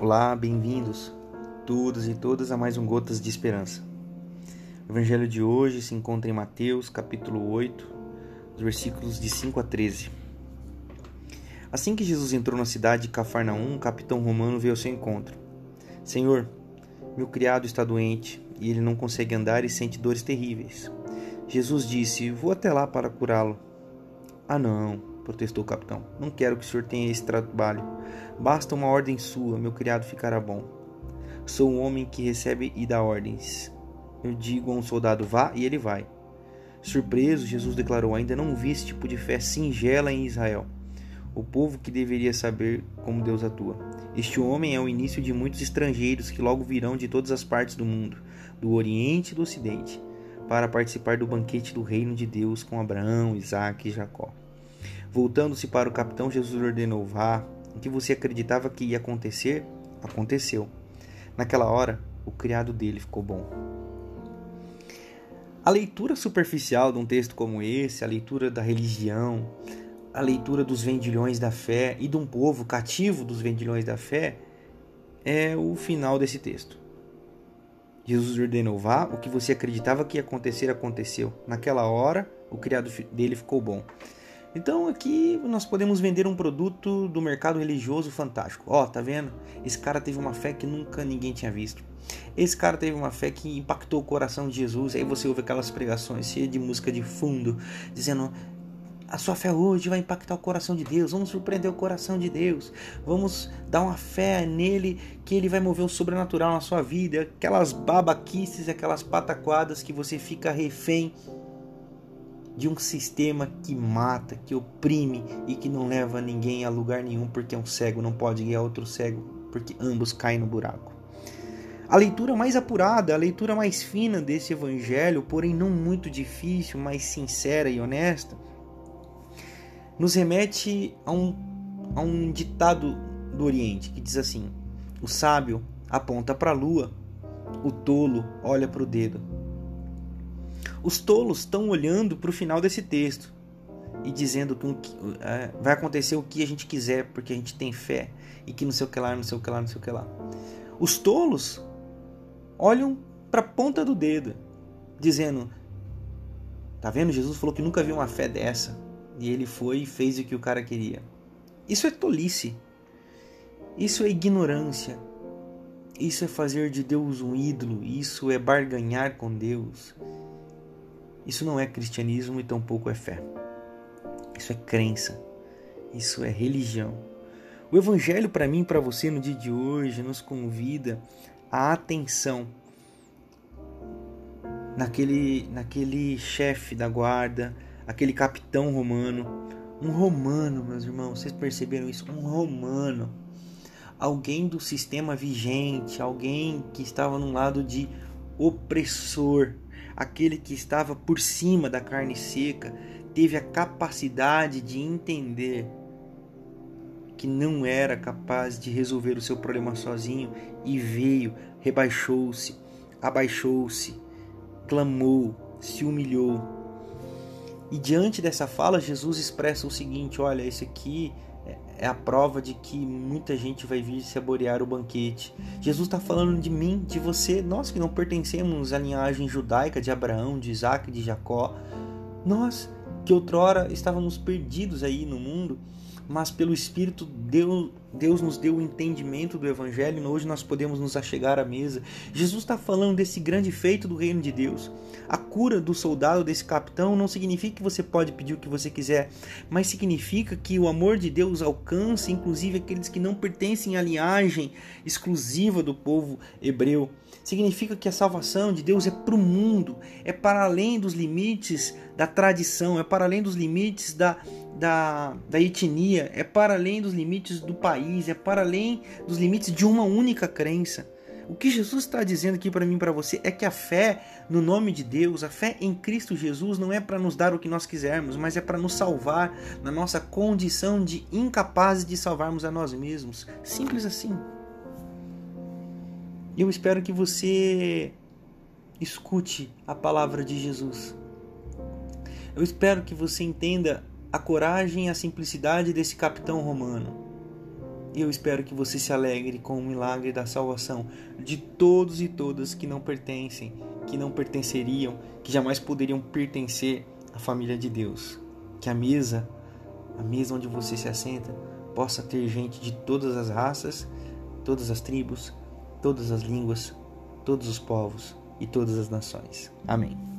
Olá, bem-vindos todos e todas a mais um Gotas de Esperança. O evangelho de hoje se encontra em Mateus, capítulo 8, os versículos de 5 a 13. Assim que Jesus entrou na cidade de Cafarnaum, um capitão romano veio ao seu encontro. Senhor, meu criado está doente e ele não consegue andar e sente dores terríveis. Jesus disse: Vou até lá para curá-lo. Ah, não, protestou o capitão. Não quero que o senhor tenha esse trabalho. Basta uma ordem sua, meu criado ficará bom. Sou um homem que recebe e dá ordens. Eu digo a um soldado vá e ele vai. Surpreso, Jesus declarou: Ainda não vi esse tipo de fé singela em Israel. O povo que deveria saber como Deus atua. Este homem é o início de muitos estrangeiros que logo virão de todas as partes do mundo, do Oriente e do Ocidente, para participar do banquete do reino de Deus com Abraão, Isaque e Jacó. Voltando-se para o capitão, Jesus ordenou: Vá, o que você acreditava que ia acontecer, aconteceu. Naquela hora, o criado dele ficou bom. A leitura superficial de um texto como esse, a leitura da religião, a leitura dos vendilhões da fé e de um povo cativo dos vendilhões da fé, é o final desse texto. Jesus ordenou: vá, o que você acreditava que ia acontecer, aconteceu. Naquela hora, o criado dele ficou bom. Então aqui nós podemos vender um produto do mercado religioso fantástico. Ó, oh, tá vendo? Esse cara teve uma fé que nunca ninguém tinha visto. Esse cara teve uma fé que impactou o coração de Jesus. Aí você ouve aquelas pregações cheias de música de fundo, dizendo: a sua fé hoje vai impactar o coração de Deus. Vamos surpreender o coração de Deus. Vamos dar uma fé nele que ele vai mover o sobrenatural na sua vida. Aquelas babaquices, aquelas pataquadas que você fica refém de um sistema que mata, que oprime e que não leva ninguém a lugar nenhum porque um cego não pode guiar outro cego, porque ambos caem no buraco. A leitura mais apurada, a leitura mais fina desse evangelho, porém não muito difícil, mas sincera e honesta, nos remete a um, a um ditado do Oriente que diz assim: O sábio aponta para a lua, o tolo olha para o dedo. Os tolos estão olhando para o final desse texto e dizendo que é, vai acontecer o que a gente quiser porque a gente tem fé e que não sei o que lá, não sei o que lá, não sei o que lá. Os tolos olham para a ponta do dedo, dizendo: Tá vendo? Jesus falou que nunca viu uma fé dessa. E ele foi e fez o que o cara queria. Isso é tolice. Isso é ignorância. Isso é fazer de Deus um ídolo. Isso é barganhar com Deus. Isso não é cristianismo e tampouco é fé. Isso é crença. Isso é religião. O evangelho para mim e para você no dia de hoje nos convida à atenção naquele naquele chefe da guarda, aquele capitão romano, um romano, meus irmãos, vocês perceberam isso? Um romano. Alguém do sistema vigente, alguém que estava num lado de opressor, aquele que estava por cima da carne seca, teve a capacidade de entender que não era capaz de resolver o seu problema sozinho e veio, rebaixou-se, abaixou-se, clamou, se humilhou. E diante dessa fala, Jesus expressa o seguinte: olha, esse aqui é a prova de que muita gente vai vir saborear o banquete. Jesus está falando de mim, de você, nós que não pertencemos à linhagem judaica de Abraão, de Isaac, de Jacó. Nós que outrora estávamos perdidos aí no mundo, mas pelo Espírito Deus, Deus nos deu o entendimento do Evangelho e hoje nós podemos nos achegar à mesa. Jesus está falando desse grande feito do reino de Deus. A cura do soldado, desse capitão, não significa que você pode pedir o que você quiser, mas significa que o amor de Deus alcança inclusive aqueles que não pertencem à linhagem exclusiva do povo hebreu. Significa que a salvação de Deus é para o mundo, é para além dos limites da tradição, é para além dos limites da, da, da etnia, é para além dos limites do país, é para além dos limites de uma única crença. O que Jesus está dizendo aqui para mim e para você é que a fé no nome de Deus, a fé em Cristo Jesus não é para nos dar o que nós quisermos, mas é para nos salvar na nossa condição de incapazes de salvarmos a nós mesmos. Simples assim. Eu espero que você escute a palavra de Jesus. Eu espero que você entenda a coragem e a simplicidade desse capitão romano E eu espero que você se alegre com o milagre da salvação de todos e todas que não pertencem, que não pertenceriam, que jamais poderiam pertencer à família de Deus. Que a mesa, a mesa onde você se assenta, possa ter gente de todas as raças, todas as tribos, todas as línguas, todos os povos e todas as nações. Amém.